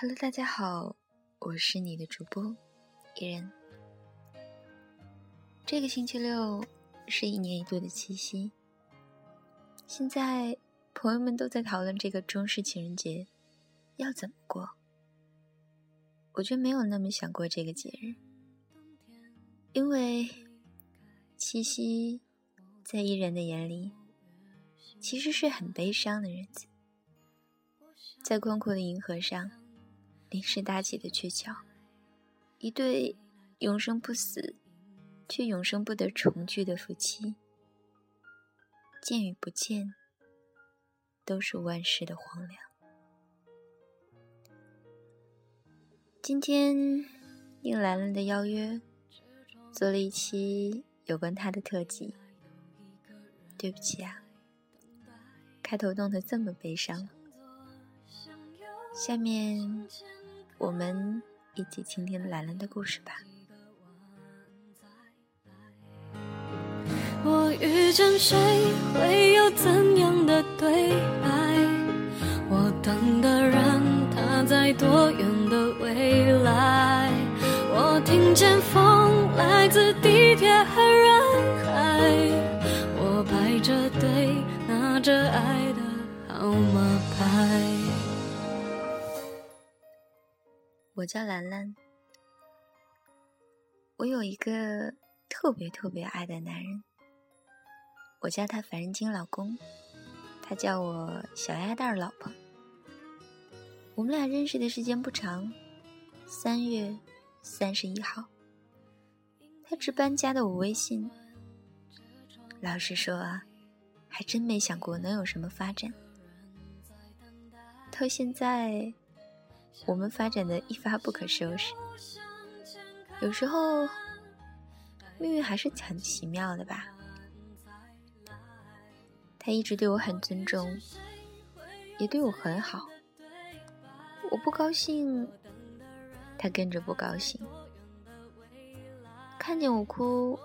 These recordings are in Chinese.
Hello，大家好，我是你的主播伊人。这个星期六是一年一度的七夕，现在朋友们都在讨论这个中式情人节要怎么过。我却没有那么想过这个节日，因为七夕在伊人的眼里其实是很悲伤的日子，在宽阔的银河上。临时搭起的鹊桥，一对永生不死却永生不得重聚的夫妻，见与不见，都是万事的荒凉。今天应兰兰的邀约，做了一期有关他的特辑。对不起啊，开头弄得这么悲伤。下面。我们一起倾听兰兰的故事吧。我遇见谁会有怎样的对白？我等的人他在多远的未来？我听见风来自地铁和人我叫兰兰，我有一个特别特别爱的男人，我叫他凡人精老公，他叫我小鸭蛋老婆。我们俩认识的时间不长，三月三十一号，他值班加的我微信。老实说啊，还真没想过能有什么发展，到现在。我们发展的一发不可收拾，有时候命运还是很奇妙的吧。他一直对我很尊重，也对我很好。我不高兴，他跟着不高兴。看见我哭，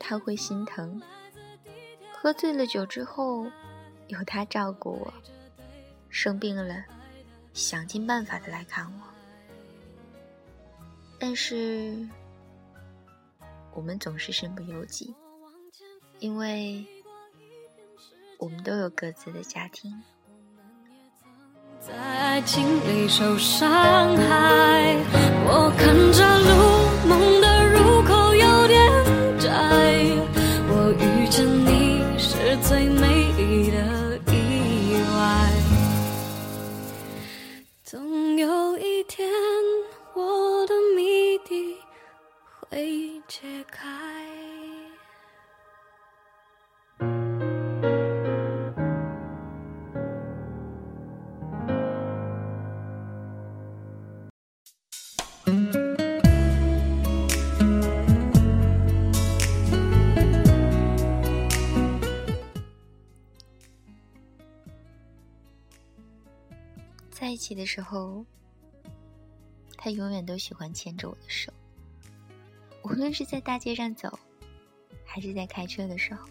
他会心疼。喝醉了酒之后，有他照顾我。生病了。想尽办法的来看我，但是我们总是身不由己，因为我们都有各自的家庭。在爱情里受伤害，我看着路起的时候，他永远都喜欢牵着我的手，无论是在大街上走，还是在开车的时候。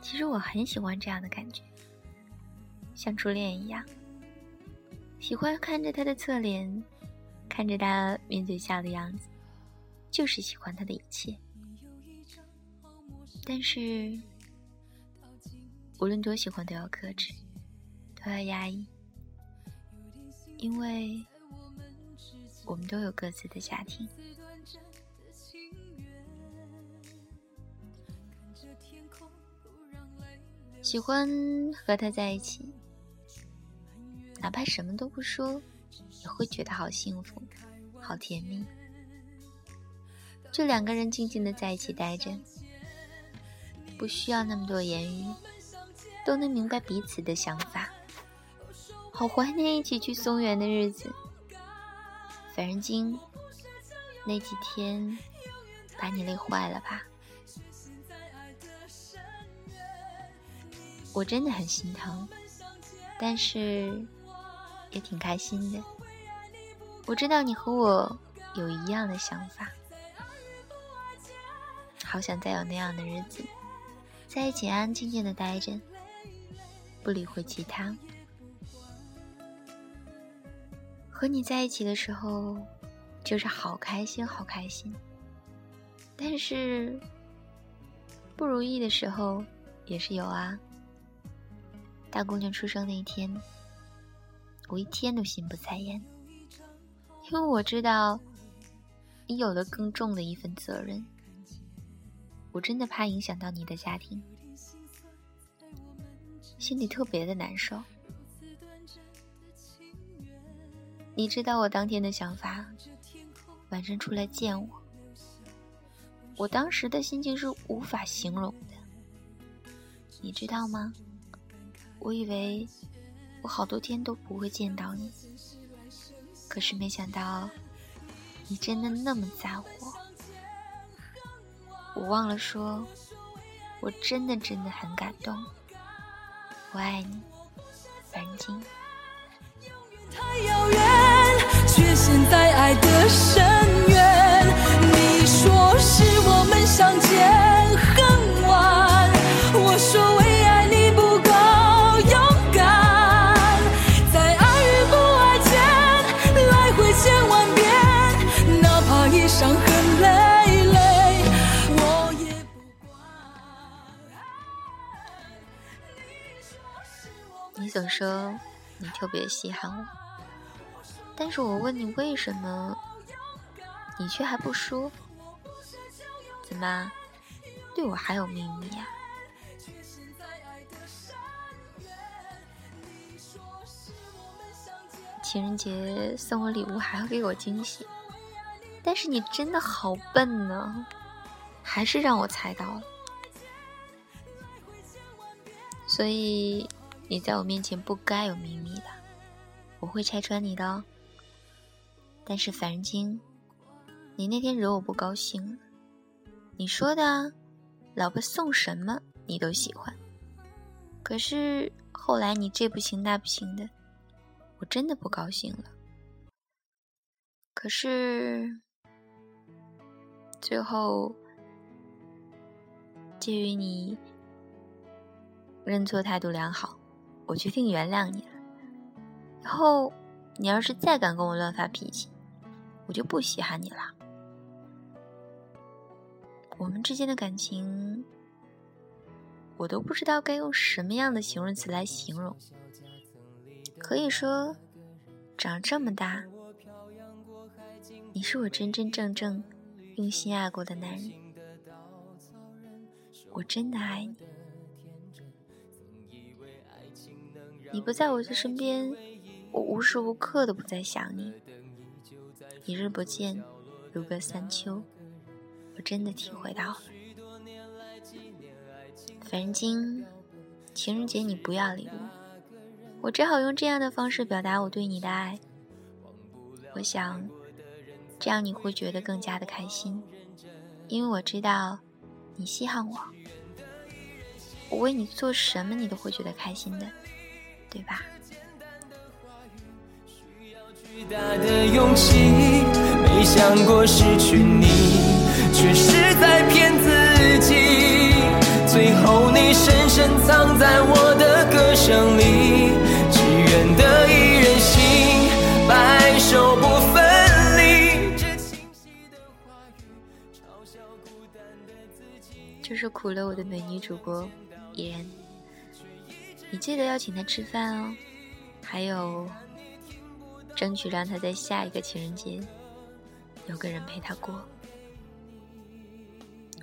其实我很喜欢这样的感觉，像初恋一样，喜欢看着他的侧脸，看着他抿嘴笑的样子，就是喜欢他的一切。但是，无论多喜欢，都要克制。都要压抑，因为我们都有各自的家庭。喜欢和他在一起，哪怕什么都不说，也会觉得好幸福，好甜蜜。就两个人静静的在一起待着，不需要那么多言语，都能明白彼此的想法。好怀念一起去松原的日子，反正精，那几天把你累坏了吧？我真的很心疼，但是也挺开心的。我知道你和我有一样的想法，好想再有那样的日子，在一起安安静静的待着，不理会其他。和你在一起的时候，就是好开心，好开心。但是不如意的时候也是有啊。大姑娘出生那一天，我一天都心不在焉，因为我知道你有了更重的一份责任。我真的怕影响到你的家庭，心里特别的难受。你知道我当天的想法，晚上出来见我，我当时的心情是无法形容的，你知道吗？我以为我好多天都不会见到你，可是没想到你真的那么在乎。我我忘了说，我真的真的很感动。我爱你，凡晶。太遥远，却陷在爱的深渊。你说是我们相见恨晚，我说为爱你不够勇敢。在爱与不爱间来回千万遍，哪怕已伤痕累累，我也不管。你总说你特别稀罕我，但是我问你为什么，你却还不说？怎么，对我还有秘密呀？情人节送我礼物还要给我惊喜，但是你真的好笨呢，还是让我猜到了，所以。你在我面前不该有秘密的，我会拆穿你的哦。但是凡晶，你那天惹我不高兴了。你说的，老婆送什么你都喜欢。可是后来你这不行那不行的，我真的不高兴了。可是最后，鉴于你认错态度良好。我决定原谅你了。以后你要是再敢跟我乱发脾气，我就不稀罕你了。我们之间的感情，我都不知道该用什么样的形容词来形容。可以说，长这么大，你是我真真正正用心爱过的男人。我真的爱你。你不在我的身边，我无时无刻都不在想你。一日不见，如隔三秋，我真的体会到了。凡晶，情人节你不要礼物，我只好用这样的方式表达我对你的爱。我想，这样你会觉得更加的开心，因为我知道你稀罕我，我为你做什么你都会觉得开心的。对吧？巨大的勇气，没想过失去你，却是在骗自己。最后你深深藏在我的歌声里，只愿得一人心，白首不分离。这清晰的话语，嘲笑孤单的自己。就是苦了我的美女主播依然。你记得要请他吃饭哦，还有，争取让他在下一个情人节有个人陪他过。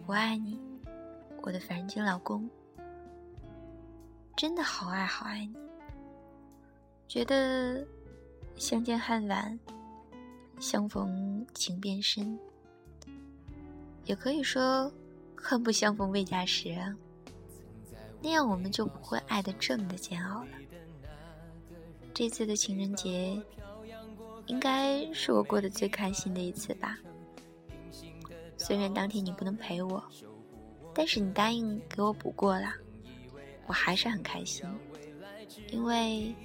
我爱你，我的凡人精老公，真的好爱好爱你。觉得相见恨晚，相逢情变深，也可以说恨不相逢未嫁时啊。那样我们就不会爱的这么的煎熬了。这次的情人节，应该是我过得最开心的一次吧。虽然当天你不能陪我，但是你答应给我补过了，我还是很开心，因为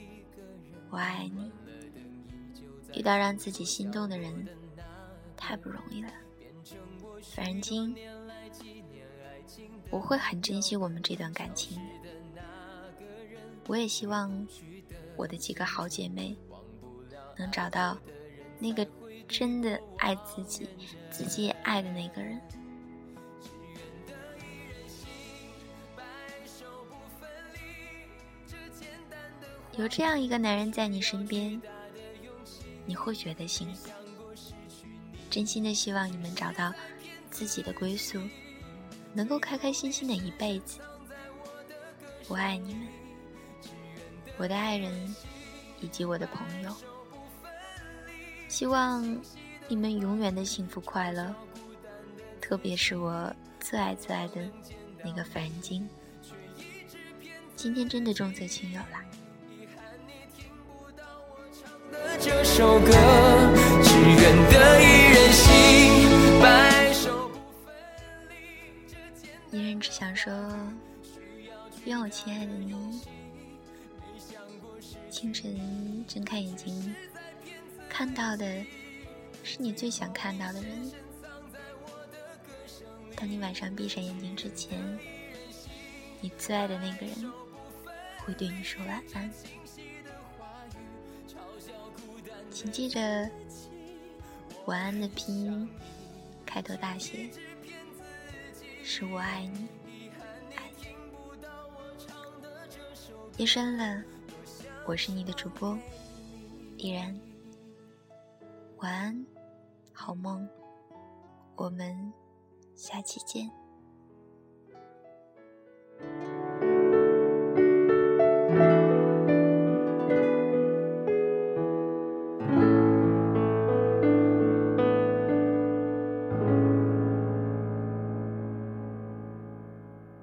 我爱你。遇到让自己心动的人，太不容易了。凡人精。我会很珍惜我们这段感情，我也希望我的几个好姐妹能找到那个真的爱自己、自己也爱的那个人。有这样一个男人在你身边，你会觉得幸福。真心的希望你们找到自己的归宿，能够开开心心的一辈子。我爱你们，我的爱人以及我的朋友。希望你们永远的幸福快乐，特别是我最爱最爱的那个凡金。今天真的重色轻友啦！这首歌，只愿得一人心，白首不分离。一人只想说，愿我亲爱的你，清晨睁开眼睛，看到的是你最想看到的人。当你晚上闭上眼睛之前，你最爱的那个人会对你说晚安。请记着，晚安的拼音开头大写，是我爱你，爱你。夜深了，我是你的主播依然。晚安，好梦，我们下期见。